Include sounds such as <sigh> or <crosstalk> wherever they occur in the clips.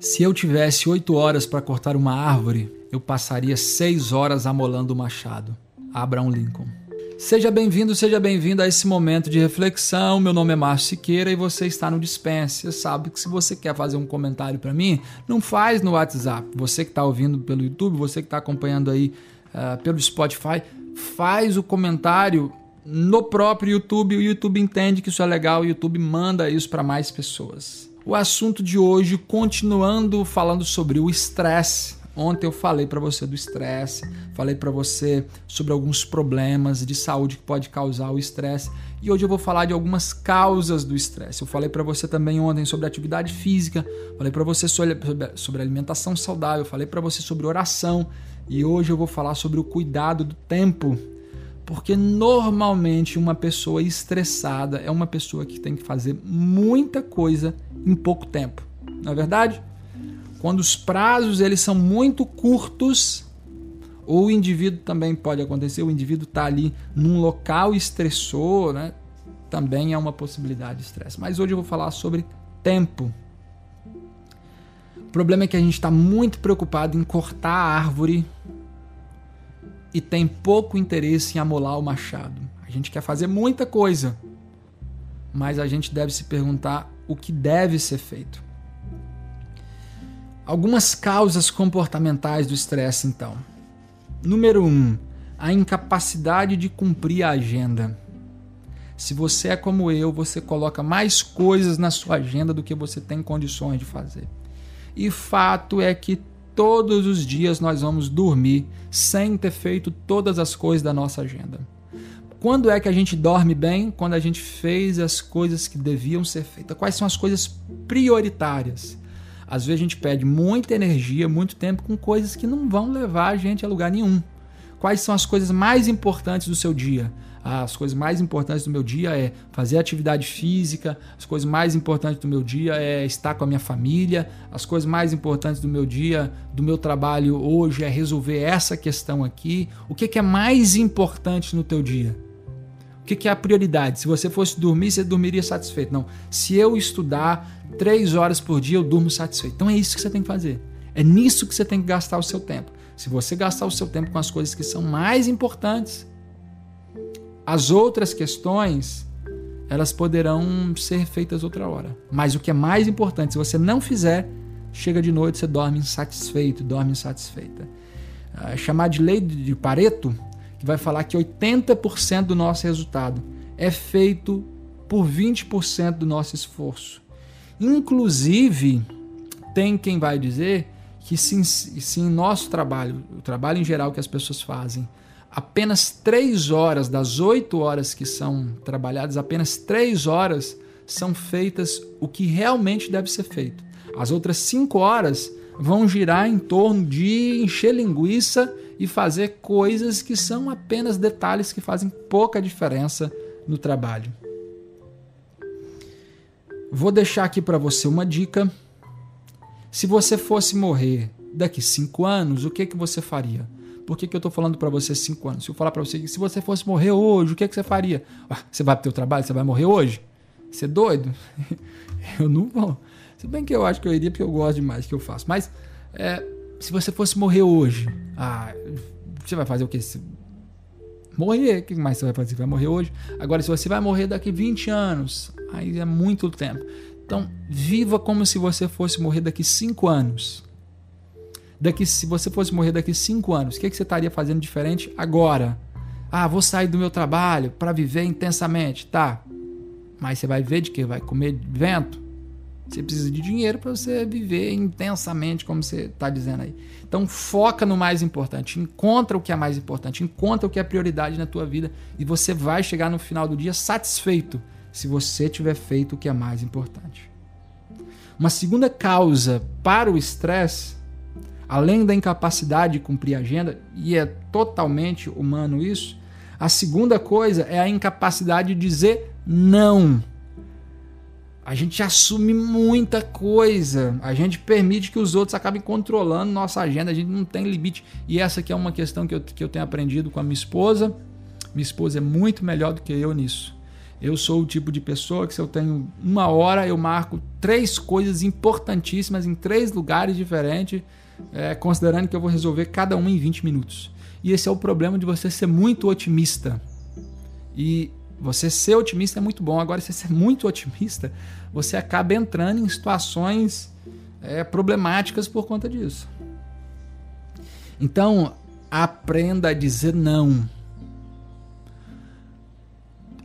Se eu tivesse oito horas para cortar uma árvore, eu passaria seis horas amolando o machado. Abraham Lincoln. Seja bem-vindo, seja bem-vindo a esse momento de reflexão. Meu nome é Márcio Siqueira e você está no Dispense. Você sabe que se você quer fazer um comentário para mim, não faz no WhatsApp. Você que está ouvindo pelo YouTube, você que está acompanhando aí uh, pelo Spotify, faz o comentário no próprio YouTube. O YouTube entende que isso é legal, o YouTube manda isso para mais pessoas o assunto de hoje, continuando falando sobre o estresse. Ontem eu falei para você do estresse, falei para você sobre alguns problemas de saúde que pode causar o estresse e hoje eu vou falar de algumas causas do estresse. Eu falei para você também ontem sobre atividade física, falei para você sobre, sobre alimentação saudável, falei para você sobre oração e hoje eu vou falar sobre o cuidado do tempo. Porque normalmente uma pessoa estressada é uma pessoa que tem que fazer muita coisa em pouco tempo. Não é verdade? Quando os prazos eles são muito curtos, ou o indivíduo também pode acontecer, o indivíduo está ali num local estressor, né? Também é uma possibilidade de estresse. Mas hoje eu vou falar sobre tempo. O problema é que a gente está muito preocupado em cortar a árvore e tem pouco interesse em amolar o machado. A gente quer fazer muita coisa, mas a gente deve se perguntar o que deve ser feito. Algumas causas comportamentais do estresse, então. Número 1. Um, a incapacidade de cumprir a agenda. Se você é como eu, você coloca mais coisas na sua agenda do que você tem condições de fazer. E fato é que todos os dias nós vamos dormir sem ter feito todas as coisas da nossa agenda. Quando é que a gente dorme bem? Quando a gente fez as coisas que deviam ser feitas. Quais são as coisas prioritárias? Às vezes a gente perde muita energia, muito tempo com coisas que não vão levar a gente a lugar nenhum. Quais são as coisas mais importantes do seu dia? As coisas mais importantes do meu dia é fazer atividade física, as coisas mais importantes do meu dia é estar com a minha família, as coisas mais importantes do meu dia, do meu trabalho hoje é resolver essa questão aqui. O que, é mais importante no teu dia? O que, é a prioridade? Se você fosse dormir, você dormiria satisfeito. Não. Se eu estudar três horas por dia, eu durmo satisfeito. Então é isso que você tem que fazer. É nisso que você tem que gastar o seu tempo. Se você gastar o seu tempo com as coisas que são mais importantes, as outras questões, elas poderão ser feitas outra hora. Mas o que é mais importante, se você não fizer, chega de noite, você dorme insatisfeito, dorme insatisfeita. É chamar de lei de Pareto, que vai falar que 80% do nosso resultado é feito por 20% do nosso esforço. Inclusive, tem quem vai dizer que se, se em nosso trabalho, o trabalho em geral que as pessoas fazem, apenas três horas das oito horas que são trabalhadas, apenas três horas são feitas o que realmente deve ser feito. As outras cinco horas vão girar em torno de encher linguiça e fazer coisas que são apenas detalhes que fazem pouca diferença no trabalho. Vou deixar aqui para você uma dica. Se você fosse morrer daqui cinco anos, o que, que você faria? Por que, que eu estou falando para você cinco anos? Se eu falar para você que se você fosse morrer hoje, o que, que você faria? Ah, você vai para o teu trabalho? Você vai morrer hoje? Você é doido? <laughs> eu não vou. Se bem que eu acho que eu iria porque eu gosto demais que eu faço. Mas é, se você fosse morrer hoje, ah, você vai fazer o quê? Morrer, o que mais você vai fazer? Você vai morrer hoje? Agora, se você vai morrer daqui 20 anos, aí é muito tempo. Então, viva como se você fosse morrer daqui 5 anos daqui se você fosse morrer daqui cinco anos, o que, que você estaria fazendo diferente agora? Ah, vou sair do meu trabalho para viver intensamente, tá? Mas você vai ver de que vai comer vento? Você precisa de dinheiro para você viver intensamente, como você está dizendo aí. Então foca no mais importante, encontra o que é mais importante, encontra o que é prioridade na tua vida e você vai chegar no final do dia satisfeito se você tiver feito o que é mais importante. Uma segunda causa para o estresse além da incapacidade de cumprir a agenda, e é totalmente humano isso, a segunda coisa é a incapacidade de dizer não. A gente assume muita coisa, a gente permite que os outros acabem controlando nossa agenda, a gente não tem limite. E essa aqui é uma questão que eu, que eu tenho aprendido com a minha esposa. Minha esposa é muito melhor do que eu nisso. Eu sou o tipo de pessoa que se eu tenho uma hora, eu marco três coisas importantíssimas em três lugares diferentes, é, considerando que eu vou resolver cada uma em 20 minutos. E esse é o problema de você ser muito otimista. E você ser otimista é muito bom. Agora, se você ser muito otimista, você acaba entrando em situações é, problemáticas por conta disso. Então, aprenda a dizer não.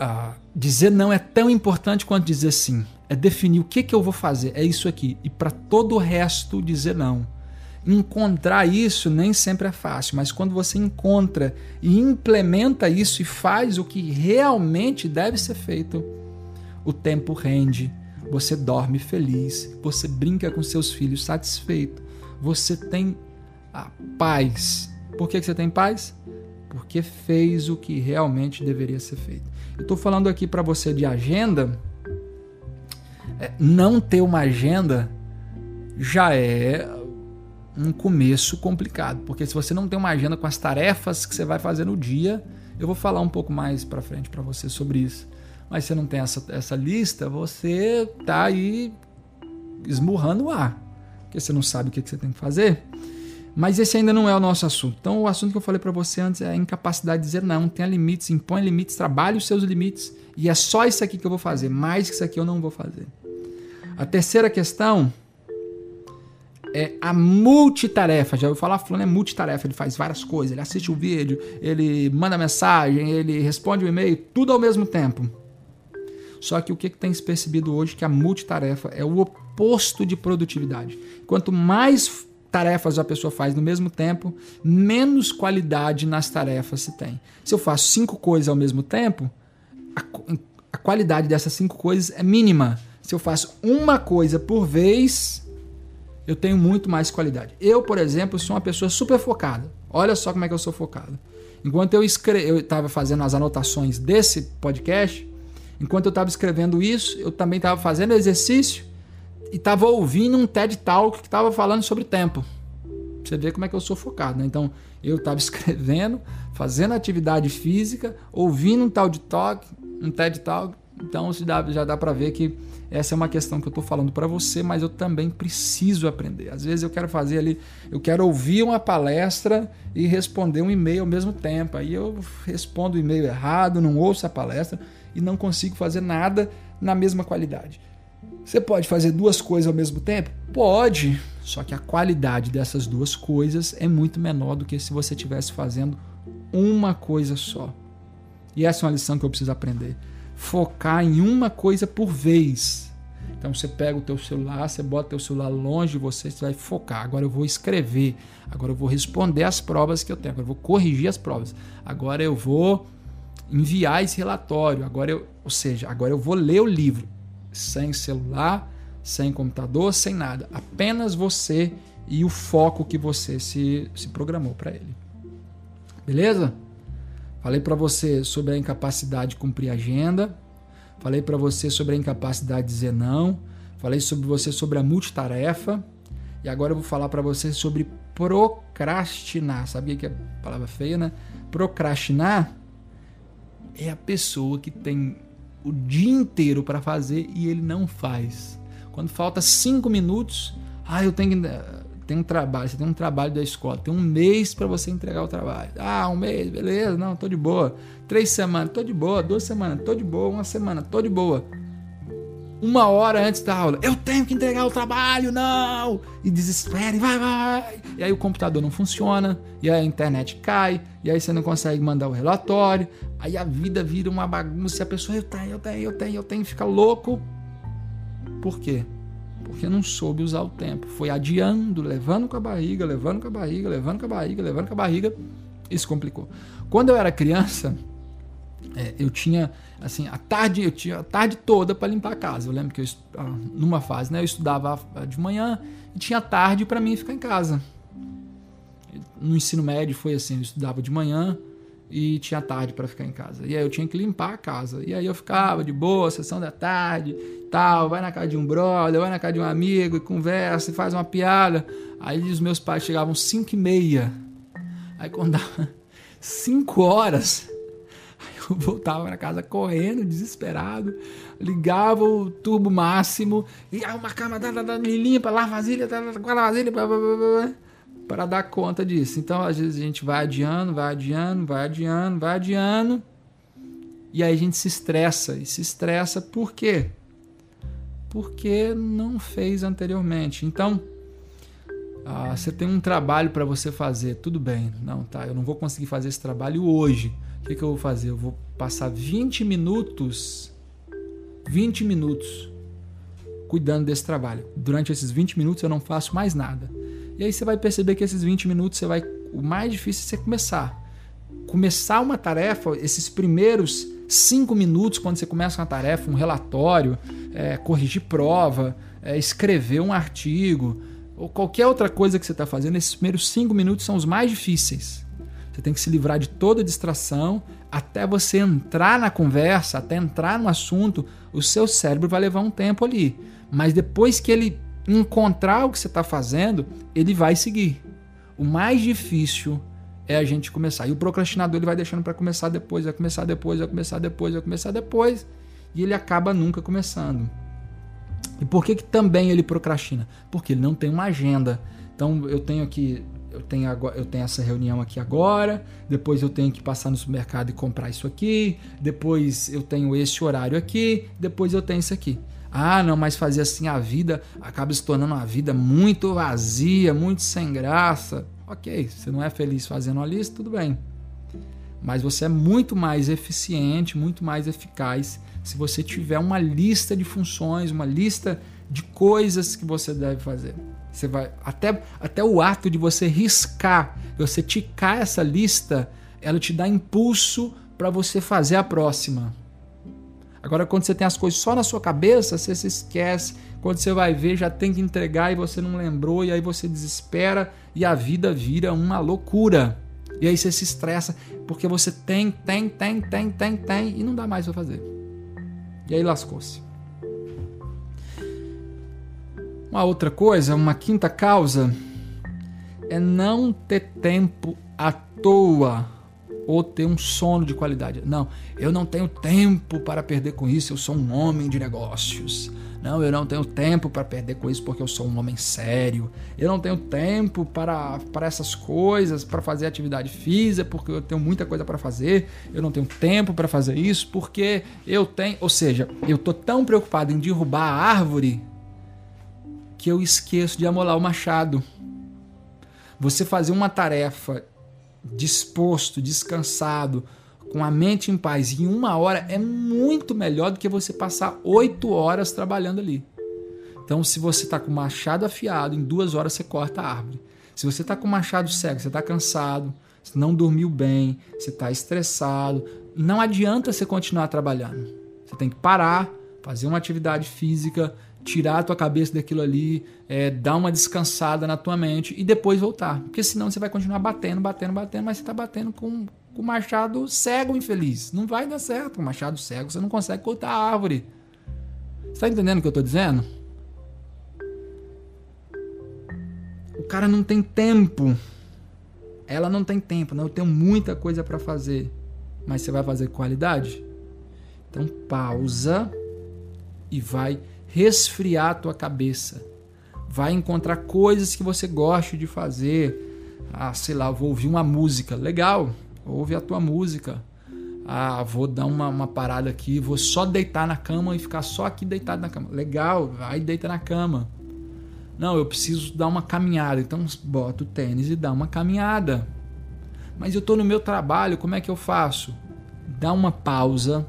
Ah, dizer não é tão importante quanto dizer sim. É definir o que, que eu vou fazer. É isso aqui. E para todo o resto, dizer não. Encontrar isso nem sempre é fácil, mas quando você encontra e implementa isso e faz o que realmente deve ser feito, o tempo rende, você dorme feliz, você brinca com seus filhos satisfeito, você tem a paz. Por que você tem paz? Porque fez o que realmente deveria ser feito. Eu estou falando aqui para você de agenda. É, não ter uma agenda já é um começo complicado, porque se você não tem uma agenda com as tarefas que você vai fazer no dia, eu vou falar um pouco mais para frente para você sobre isso. Mas se você não tem essa, essa lista, você tá aí esmurrando o ar, porque você não sabe o que, que você tem que fazer. Mas esse ainda não é o nosso assunto. Então, o assunto que eu falei para você antes é a incapacidade de dizer não. Tenha limites, impõe limites, trabalhe os seus limites. E é só isso aqui que eu vou fazer. Mais que isso aqui eu não vou fazer. A terceira questão é a multitarefa. Já ouviu falar? Fulano é multitarefa. Ele faz várias coisas. Ele assiste o vídeo, ele manda mensagem, ele responde o e-mail, tudo ao mesmo tempo. Só que o que tem se percebido hoje que a multitarefa é o oposto de produtividade. Quanto mais tarefas a pessoa faz no mesmo tempo, menos qualidade nas tarefas se tem. Se eu faço cinco coisas ao mesmo tempo, a, a qualidade dessas cinco coisas é mínima. Se eu faço uma coisa por vez, eu tenho muito mais qualidade. Eu, por exemplo, sou uma pessoa super focada. Olha só como é que eu sou focado. Enquanto eu estava fazendo as anotações desse podcast, enquanto eu estava escrevendo isso, eu também estava fazendo exercício e estava ouvindo um TED Talk que estava falando sobre tempo. Você vê como é que eu sou focado, né? Então, eu estava <laughs> escrevendo, fazendo atividade física, ouvindo um tal de talk, um TED Talk. Então, já dá para ver que essa é uma questão que eu estou falando para você, mas eu também preciso aprender. Às vezes eu quero fazer ali, eu quero ouvir uma palestra e responder um e-mail ao mesmo tempo. Aí eu respondo o e-mail errado, não ouço a palestra e não consigo fazer nada na mesma qualidade. Você pode fazer duas coisas ao mesmo tempo? Pode, só que a qualidade dessas duas coisas é muito menor do que se você estivesse fazendo uma coisa só. E essa é uma lição que eu preciso aprender. Focar em uma coisa por vez. Então você pega o teu celular, você bota o teu celular longe de você, você vai focar. Agora eu vou escrever, agora eu vou responder as provas que eu tenho, agora eu vou corrigir as provas. Agora eu vou enviar esse relatório, agora eu, ou seja, agora eu vou ler o livro sem celular, sem computador, sem nada. Apenas você e o foco que você se, se programou para ele. Beleza? Falei para você sobre a incapacidade de cumprir agenda. Falei para você sobre a incapacidade de dizer não. Falei sobre você sobre a multitarefa. E agora eu vou falar para você sobre procrastinar. Sabia que é palavra feia, né? Procrastinar é a pessoa que tem o dia inteiro para fazer e ele não faz. Quando falta cinco minutos, ah, eu tenho que tem um trabalho, você tem um trabalho da escola, tem um mês para você entregar o trabalho. Ah, um mês, beleza, não, tô de boa. Três semanas, tô de boa. Duas semanas, tô de boa. Uma semana, tô de boa. Uma hora antes da aula, eu tenho que entregar o trabalho, não! E desespera, e vai, vai! E aí o computador não funciona, e a internet cai, e aí você não consegue mandar o relatório, aí a vida vira uma bagunça e a pessoa, eu tenho, eu tenho, eu tenho, eu tenho, fica louco. Por quê? Porque não soube usar o tempo. Foi adiando, levando com a barriga, levando com a barriga, levando com a barriga, levando com a barriga. Isso complicou. Quando eu era criança, é, eu tinha assim a tarde eu tinha a tarde toda para limpar a casa eu lembro que eu, ah, numa fase né eu estudava de manhã e tinha tarde para mim ficar em casa no ensino médio foi assim eu estudava de manhã e tinha tarde para ficar em casa. E aí eu tinha que limpar a casa. E aí eu ficava de boa, sessão da tarde, tal, vai na casa de um brother, vai na casa de um amigo e conversa e faz uma piada. Aí os meus pais chegavam 5 e meia. Aí quando dava <laughs> 5 horas, eu voltava para casa correndo, desesperado, ligava o turbo máximo e uma cama da, da, da, limpa, lava vasilha, guarda vasilha, para dar conta disso. Então, às vezes a gente vai adiando, vai adiando, vai adiando, vai adiando, e aí a gente se estressa. E se estressa por quê? Porque não fez anteriormente. Então, ah, você tem um trabalho para você fazer, tudo bem. Não, tá, eu não vou conseguir fazer esse trabalho hoje. O que, que eu vou fazer? Eu vou passar 20 minutos, 20 minutos cuidando desse trabalho. Durante esses 20 minutos eu não faço mais nada. E aí você vai perceber que esses 20 minutos você vai. O mais difícil é você começar. Começar uma tarefa, esses primeiros 5 minutos, quando você começa uma tarefa, um relatório, é, corrigir prova, é, escrever um artigo, ou qualquer outra coisa que você está fazendo, esses primeiros 5 minutos são os mais difíceis. Você tem que se livrar de toda distração até você entrar na conversa, até entrar no assunto. O seu cérebro vai levar um tempo ali. Mas depois que ele encontrar o que você está fazendo, ele vai seguir. O mais difícil é a gente começar. E o procrastinador ele vai deixando para começar depois, vai começar depois, vai começar depois, vai começar depois, e ele acaba nunca começando. E por que, que também ele procrastina? Porque ele não tem uma agenda. Então eu tenho aqui, eu tenho, agora, eu tenho essa reunião aqui agora, depois eu tenho que passar no supermercado e comprar isso aqui, depois eu tenho esse horário aqui, depois eu tenho isso aqui. Ah, não, mas fazer assim a vida acaba se tornando uma vida muito vazia, muito sem graça. Ok, você não é feliz fazendo uma lista, tudo bem. Mas você é muito mais eficiente, muito mais eficaz se você tiver uma lista de funções, uma lista de coisas que você deve fazer. Você vai até, até o ato de você riscar, você ticar essa lista, ela te dá impulso para você fazer a próxima. Agora, quando você tem as coisas só na sua cabeça, você se esquece. Quando você vai ver, já tem que entregar e você não lembrou, e aí você desespera e a vida vira uma loucura. E aí você se estressa porque você tem, tem, tem, tem, tem, tem e não dá mais para fazer. E aí lascou-se. Uma outra coisa, uma quinta causa é não ter tempo à toa ou ter um sono de qualidade. Não, eu não tenho tempo para perder com isso, eu sou um homem de negócios. Não, eu não tenho tempo para perder com isso porque eu sou um homem sério. Eu não tenho tempo para, para essas coisas, para fazer atividade física, porque eu tenho muita coisa para fazer. Eu não tenho tempo para fazer isso porque eu tenho. Ou seja, eu tô tão preocupado em derrubar a árvore que eu esqueço de amolar o machado. Você fazer uma tarefa disposto, descansado, com a mente em paz em uma hora é muito melhor do que você passar oito horas trabalhando ali. Então, se você está com o machado afiado, em duas horas você corta a árvore. Se você está com o machado cego, você está cansado, você não dormiu bem, você está estressado, não adianta você continuar trabalhando. Você tem que parar, fazer uma atividade física, tirar a tua cabeça daquilo ali, é, dar uma descansada na tua mente e depois voltar. Porque senão você vai continuar batendo, batendo, batendo, mas você está batendo com, com o machado cego, infeliz. Não vai dar certo com o machado cego, você não consegue cortar a árvore. Você está entendendo o que eu estou dizendo? O cara não tem tempo. Ela não tem tempo. Não, eu tenho muita coisa para fazer. Mas você vai fazer qualidade? Então pausa e vai resfriar a tua cabeça. Vai encontrar coisas que você goste de fazer. Ah, sei lá, vou ouvir uma música. Legal, ouve a tua música. Ah, vou dar uma, uma parada aqui, vou só deitar na cama e ficar só aqui deitado na cama. Legal, vai deita na cama. Não, eu preciso dar uma caminhada. Então bota o tênis e dá uma caminhada. Mas eu estou no meu trabalho, como é que eu faço? Dá uma pausa,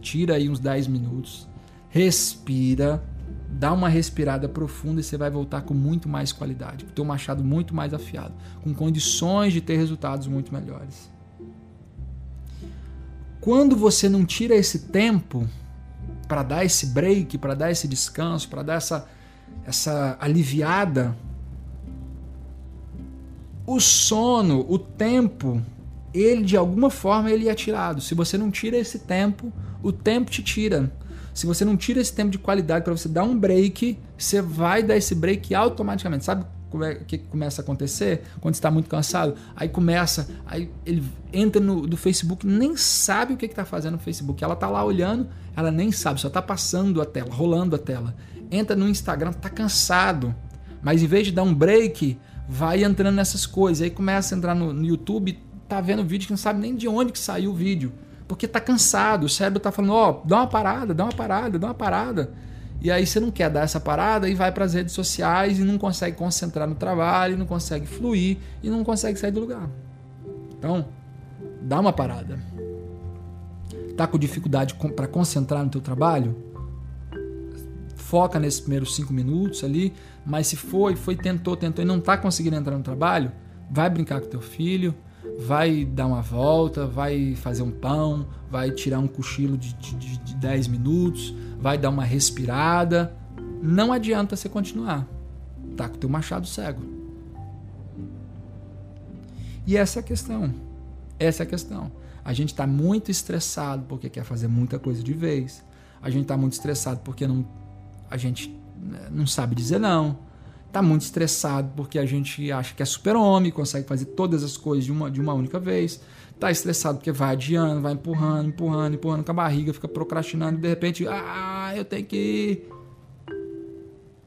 tira aí uns 10 minutos, respira, dá uma respirada profunda e você vai voltar com muito mais qualidade, com o teu machado muito mais afiado, com condições de ter resultados muito melhores. Quando você não tira esse tempo para dar esse break, para dar esse descanso, para dar essa, essa aliviada, o sono, o tempo, ele de alguma forma ele é tirado. Se você não tira esse tempo, o tempo te tira. Se você não tira esse tempo de qualidade para você dar um break, você vai dar esse break automaticamente. Sabe é, o que começa a acontecer quando está muito cansado? Aí começa, aí ele entra no do Facebook, nem sabe o que está fazendo no Facebook. Ela está lá olhando, ela nem sabe, só está passando a tela, rolando a tela. Entra no Instagram, está cansado, mas em vez de dar um break, vai entrando nessas coisas. Aí começa a entrar no, no YouTube, tá vendo vídeo que não sabe nem de onde que saiu o vídeo, porque está cansado. O cérebro está falando, ó, oh, dá uma parada, dá uma parada, dá uma parada. E aí você não quer dar essa parada e vai para as redes sociais e não consegue concentrar no trabalho, não consegue fluir e não consegue sair do lugar. Então, dá uma parada. Tá com dificuldade para concentrar no teu trabalho? Foca nesses primeiros cinco minutos ali, mas se foi, foi tentou, tentou e não tá conseguindo entrar no trabalho, vai brincar com teu filho, vai dar uma volta, vai fazer um pão, vai tirar um cochilo de, de, de 10 minutos, vai dar uma respirada. Não adianta você continuar. Tá com o teu machado cego. E essa é a questão. Essa é a questão. A gente está muito estressado porque quer fazer muita coisa de vez. A gente está muito estressado porque não, a gente né, não sabe dizer não tá muito estressado porque a gente acha que é super-homem, consegue fazer todas as coisas de uma, de uma única vez. Tá estressado porque vai adiando, vai empurrando, empurrando, empurrando com a barriga, fica procrastinando e de repente, ah, eu tenho que ir.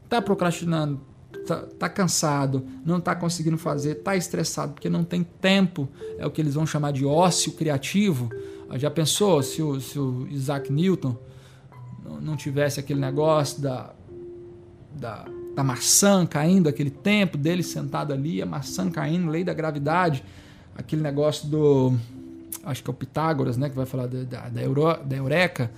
Tá procrastinando, tá, tá cansado, não tá conseguindo fazer, tá estressado porque não tem tempo, é o que eles vão chamar de ócio criativo. Já pensou se o, se o Isaac Newton não tivesse aquele negócio da, da da maçã caindo, aquele tempo dele sentado ali, a maçã caindo, lei da gravidade, aquele negócio do. Acho que é o Pitágoras, né? Que vai falar da, da, da, Euro, da Eureka.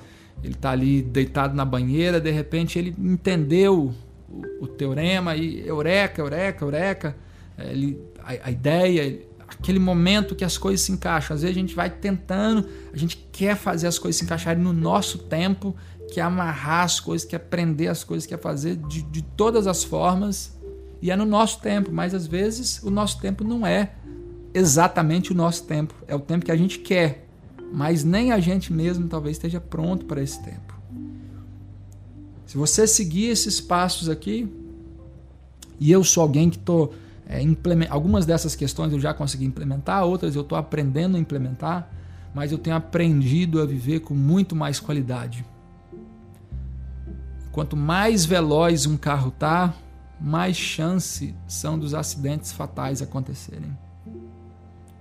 Ele está ali deitado na banheira, de repente ele entendeu o, o teorema e Eureka, Eureka, Eureka. É, ele, a, a ideia, aquele momento que as coisas se encaixam. Às vezes a gente vai tentando, a gente quer fazer as coisas se encaixarem no nosso tempo quer amarrar as coisas, quer prender as coisas, quer fazer de, de todas as formas. E é no nosso tempo, mas às vezes o nosso tempo não é exatamente o nosso tempo. É o tempo que a gente quer, mas nem a gente mesmo talvez esteja pronto para esse tempo. Se você seguir esses passos aqui, e eu sou alguém que estou. É, algumas dessas questões eu já consegui implementar, outras eu estou aprendendo a implementar, mas eu tenho aprendido a viver com muito mais qualidade. Quanto mais veloz um carro tá, mais chance são dos acidentes fatais acontecerem.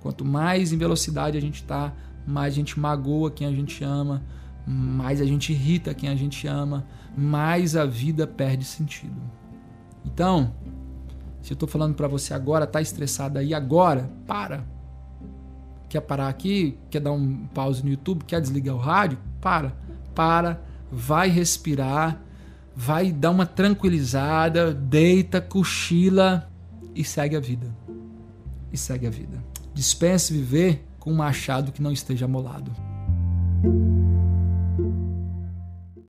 Quanto mais em velocidade a gente está, mais a gente magoa quem a gente ama, mais a gente irrita quem a gente ama, mais a vida perde sentido. Então, se eu estou falando para você agora, tá estressado aí agora, para. Quer parar aqui? Quer dar um pause no YouTube? Quer desligar o rádio? Para. Para, vai respirar vai dar uma tranquilizada, deita, cochila e segue a vida. E segue a vida. Dispense viver com um machado que não esteja molado.